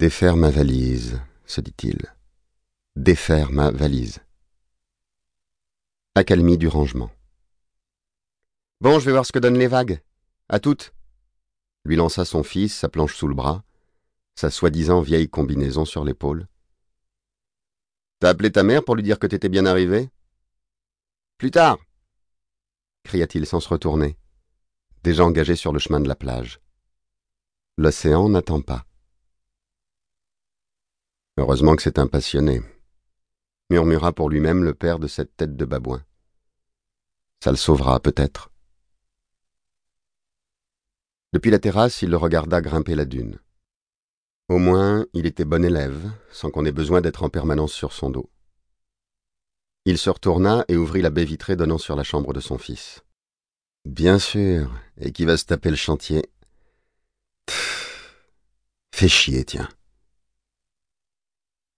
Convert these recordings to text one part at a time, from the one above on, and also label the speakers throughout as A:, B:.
A: Défaire ma valise, se dit-il. Défaire ma valise. Accalmie du rangement. Bon, je vais voir ce que donnent les vagues. À toutes. Lui lança son fils, sa planche sous le bras, sa soi-disant vieille combinaison sur l'épaule. T'as appelé ta mère pour lui dire que t'étais bien arrivé? Plus tard cria-t-il sans se retourner, déjà engagé sur le chemin de la plage. L'océan n'attend pas. Heureusement que c'est un passionné, murmura pour lui-même le père de cette tête de babouin. Ça le sauvera peut-être. Depuis la terrasse, il le regarda grimper la dune. Au moins, il était bon élève, sans qu'on ait besoin d'être en permanence sur son dos. Il se retourna et ouvrit la baie vitrée donnant sur la chambre de son fils. Bien sûr, et qui va se taper le chantier? fais chier, tiens.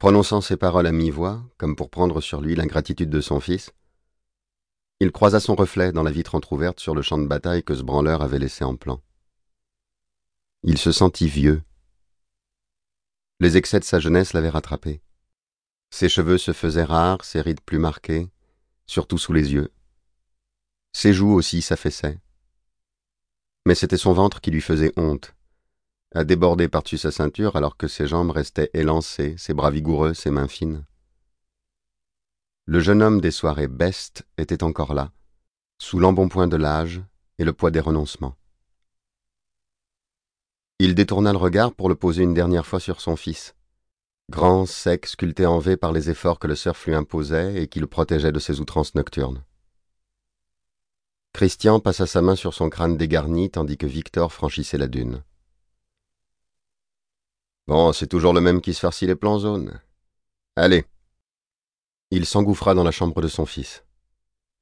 A: Prononçant ces paroles à mi-voix, comme pour prendre sur lui l'ingratitude de son fils, il croisa son reflet dans la vitre entr'ouverte sur le champ de bataille que ce branleur avait laissé en plan. Il se sentit vieux. Les excès de sa jeunesse l'avaient rattrapé. Ses cheveux se faisaient rares, ses rides plus marquées, surtout sous les yeux. Ses joues aussi s'affaissaient. Mais c'était son ventre qui lui faisait honte, à déborder par-dessus sa ceinture alors que ses jambes restaient élancées, ses bras vigoureux, ses mains fines. Le jeune homme des soirées bestes était encore là, sous l'embonpoint de l'âge et le poids des renoncements. Il détourna le regard pour le poser une dernière fois sur son fils, grand, sec, sculpté en V par les efforts que le surf lui imposait et qui le protégeait de ses outrances nocturnes. Christian passa sa main sur son crâne dégarni tandis que Victor franchissait la dune. Bon, c'est toujours le même qui se farcit les plans jaunes. Allez. Il s'engouffra dans la chambre de son fils,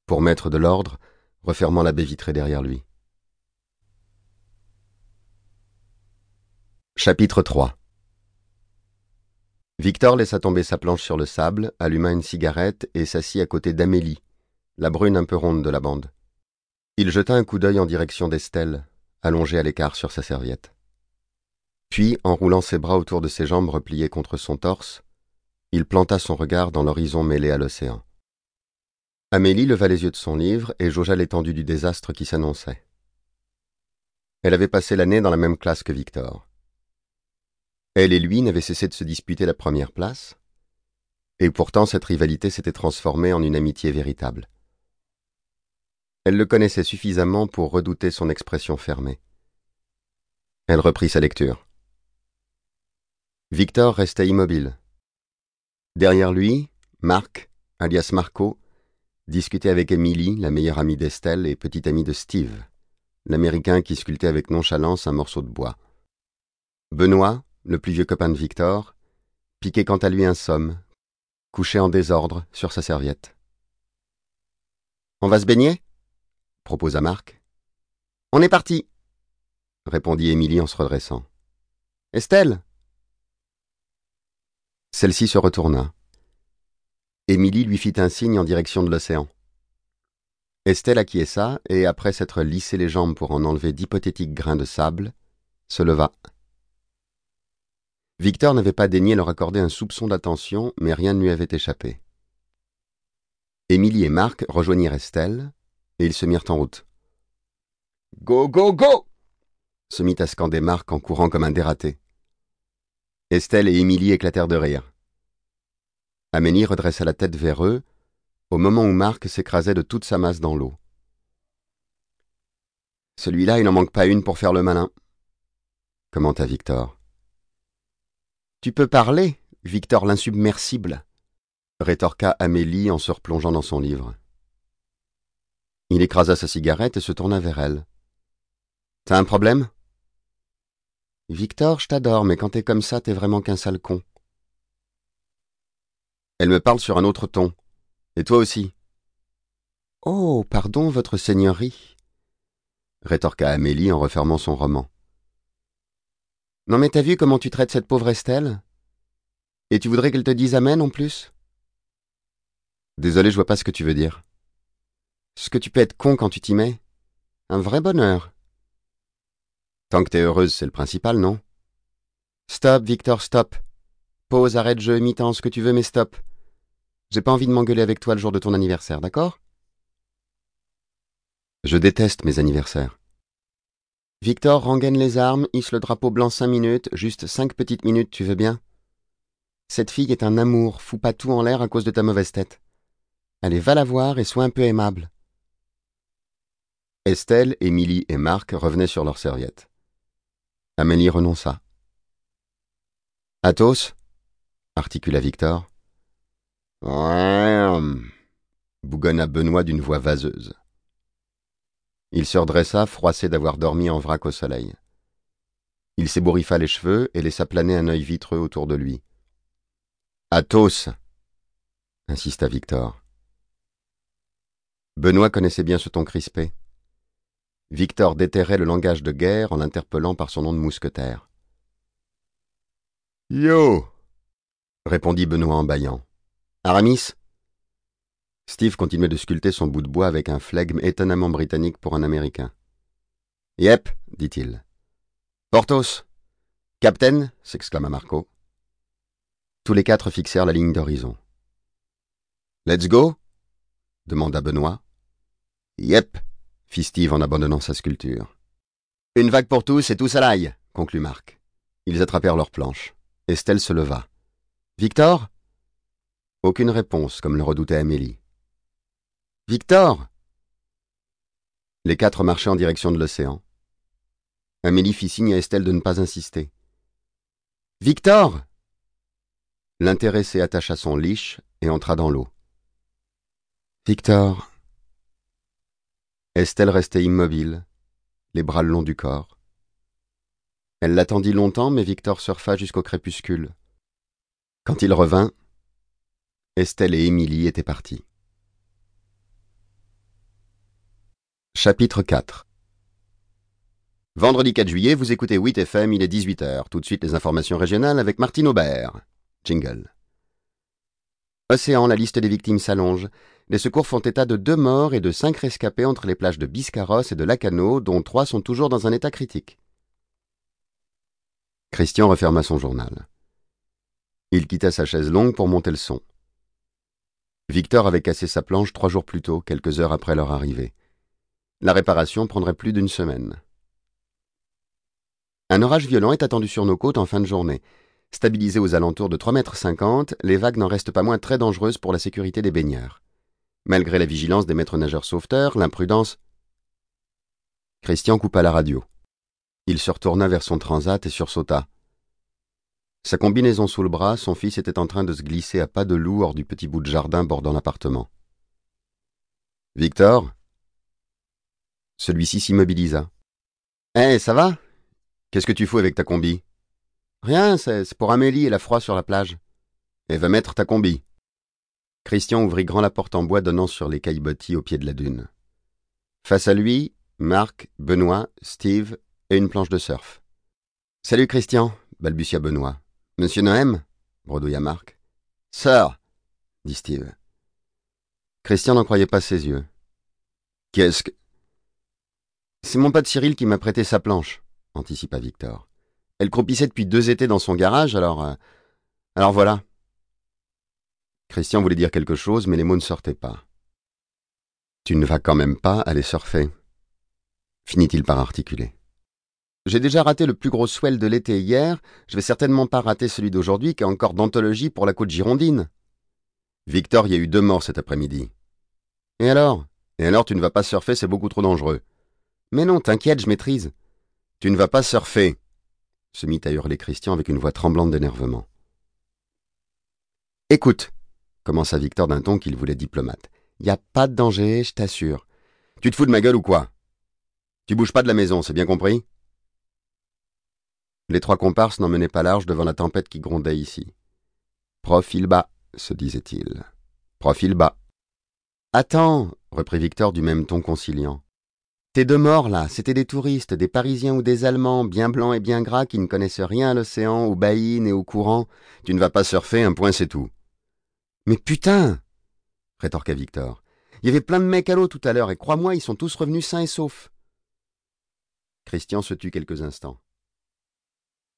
A: pour mettre de l'ordre, refermant la baie vitrée derrière lui. Chapitre 3 Victor laissa tomber sa planche sur le sable, alluma une cigarette et s'assit à côté d'Amélie, la brune un peu ronde de la bande. Il jeta un coup d'œil en direction d'Estelle, allongée à l'écart sur sa serviette. Puis, en roulant ses bras autour de ses jambes repliées contre son torse, il planta son regard dans l'horizon mêlé à l'océan. Amélie leva les yeux de son livre et jaugea l'étendue du désastre qui s'annonçait. Elle avait passé l'année dans la même classe que Victor. Elle et lui n'avaient cessé de se disputer la première place, et pourtant cette rivalité s'était transformée en une amitié véritable. Elle le connaissait suffisamment pour redouter son expression fermée. Elle reprit sa lecture. Victor restait immobile. Derrière lui, Marc, alias Marco, discutait avec Emily, la meilleure amie d'Estelle et petite amie de Steve, l'Américain qui sculptait avec nonchalance un morceau de bois. Benoît, le plus vieux copain de Victor, piquait quant à lui un somme, couché en désordre sur sa serviette. On va se baigner? proposa Marc. On est parti répondit Émilie en se redressant. Estelle Celle-ci se retourna. Émilie lui fit un signe en direction de l'océan. Estelle acquiesça et, après s'être lissé les jambes pour en enlever d'hypothétiques grains de sable, se leva. Victor n'avait pas daigné leur accorder un soupçon d'attention, mais rien ne lui avait échappé. Émilie et Marc rejoignirent Estelle, et ils se mirent en route. Go, go, go se mit à scander Marc en courant comme un dératé. Estelle et Émilie éclatèrent de rire. Amélie redressa la tête vers eux, au moment où Marc s'écrasait de toute sa masse dans l'eau. Celui-là, il n'en manque pas une pour faire le malin, commenta Victor. Tu peux parler, Victor l'insubmersible, rétorqua Amélie en se replongeant dans son livre. Il écrasa sa cigarette et se tourna vers elle. T'as un problème? Victor, je t'adore, mais quand t'es comme ça, t'es vraiment qu'un sale con. Elle me parle sur un autre ton. Et toi aussi. Oh, pardon, votre seigneurie, rétorqua Amélie en refermant son roman. Non mais t'as vu comment tu traites cette pauvre Estelle? Et tu voudrais qu'elle te dise Amen en plus? Désolé, je vois pas ce que tu veux dire. Ce que tu peux être con quand tu t'y mets. Un vrai bonheur. Tant que t'es heureuse, c'est le principal, non?
B: Stop, Victor, stop. Pause, arrête, jeu, mi-temps, ce que tu veux, mais stop. J'ai pas envie de m'engueuler avec toi le jour de ton anniversaire, d'accord?
A: Je déteste mes anniversaires.
B: Victor rengaine les armes, hisse le drapeau blanc cinq minutes, juste cinq petites minutes, tu veux bien? Cette fille est un amour, fous pas tout en l'air à cause de ta mauvaise tête. Allez, va la voir et sois un peu aimable.
A: Estelle, Émilie et Marc revenaient sur leurs serviettes. Amélie renonça.
B: Athos
A: articula Victor. Ouais, bougonna Benoît d'une voix vaseuse. Il se redressa, froissé d'avoir dormi en vrac au soleil. Il s'ébouriffa les cheveux et laissa planer un œil vitreux autour de lui. Athos insista Victor. Benoît connaissait bien ce ton crispé. Victor déterrait le langage de guerre en l'interpellant par son nom de mousquetaire. Yo répondit Benoît en bâillant.
B: Aramis
A: Steve continuait de sculpter son bout de bois avec un flegme étonnamment britannique pour un Américain.
B: Yep, dit-il. Porthos Captain s'exclama Marco.
A: Tous les quatre fixèrent la ligne d'horizon.
B: Let's go
A: demanda Benoît.
B: Yep,
A: fit Steve en abandonnant sa sculpture.
B: Une vague pour tous et tous à l'ail, conclut Marc.
A: Ils attrapèrent leurs planches. Estelle se leva.
B: Victor?
A: Aucune réponse, comme le redoutait Amélie.
B: Victor?
A: Les quatre marchaient en direction de l'océan. Amélie fit signe à Estelle de ne pas insister.
B: Victor?
A: L'intéressé attacha son liche et entra dans l'eau.
B: Victor.
A: Estelle restait immobile, les bras le long du corps. Elle l'attendit longtemps, mais Victor surfa jusqu'au crépuscule. Quand il revint, Estelle et Émilie étaient parties. Chapitre 4
B: Vendredi 4 juillet, vous écoutez 8 FM, il est 18h. Tout de suite les informations régionales avec Martine Aubert. Jingle. Océan, la liste des victimes s'allonge. Les secours font état de deux morts et de cinq rescapés entre les plages de Biscarros et de Lacano, dont trois sont toujours dans un état critique.
A: Christian referma son journal. Il quitta sa chaise longue pour monter le son. Victor avait cassé sa planche trois jours plus tôt, quelques heures après leur arrivée. La réparation prendrait plus d'une semaine.
B: Un orage violent est attendu sur nos côtes en fin de journée. Stabilisées aux alentours de 3,50 mètres, les vagues n'en restent pas moins très dangereuses pour la sécurité des baigneurs. Malgré la vigilance des maîtres nageurs sauveteurs, l'imprudence.
A: Christian coupa la radio. Il se retourna vers son transat et sursauta. Sa combinaison sous le bras, son fils était en train de se glisser à pas de loup hors du petit bout de jardin bordant l'appartement. Victor? Celui-ci s'immobilisa.
B: Eh, ça va?
A: Qu'est-ce que tu fous avec ta combi?
B: Rien, c'est pour Amélie et la froid sur la plage.
A: Et va mettre ta combi. Christian ouvrit grand la porte en bois donnant sur les caillebotis au pied de la dune. Face à lui, Marc, Benoît, Steve et une planche de surf.
B: Salut Christian, balbutia Benoît. Monsieur Noëm bredouilla Marc. Sœur, dit Steve.
A: Christian n'en croyait pas ses yeux.
B: Qu'est-ce que. C'est mon pote Cyril qui m'a prêté sa planche anticipa Victor. Elle croupissait depuis deux étés dans son garage, alors. Euh, alors voilà.
A: Christian voulait dire quelque chose, mais les mots ne sortaient pas. Tu ne vas quand même pas aller surfer finit-il par articuler.
B: J'ai déjà raté le plus gros swell de l'été hier, je vais certainement pas rater celui d'aujourd'hui qui est encore d'anthologie pour la côte girondine.
A: Victor, y a eu deux morts cet après-midi.
B: Et alors?
A: Et alors tu ne vas pas surfer, c'est beaucoup trop dangereux.
B: Mais non, t'inquiète, je maîtrise.
A: Tu ne vas pas surfer se mit à hurler Christian avec une voix tremblante d'énervement.
B: Écoute,
A: commença Victor d'un ton qu'il voulait diplomate.
B: Y a pas de danger, je t'assure.
A: Tu te fous de ma gueule ou quoi? Tu bouges pas de la maison, c'est bien compris? Les trois comparses n'emmenaient pas large devant la tempête qui grondait ici. Profil bas, se disait-il. Profil bas.
B: Attends, reprit Victor du même ton conciliant. Tes deux morts, là, c'étaient des touristes, des Parisiens ou des Allemands, bien blancs et bien gras, qui ne connaissent rien à l'océan, aux baïnes et aux courants.
A: Tu ne vas pas surfer, un point c'est tout.
B: Mais putain rétorqua Victor. Il y avait plein de mecs à l'eau tout à l'heure, et crois-moi, ils sont tous revenus sains et saufs.
A: Christian se tut quelques instants.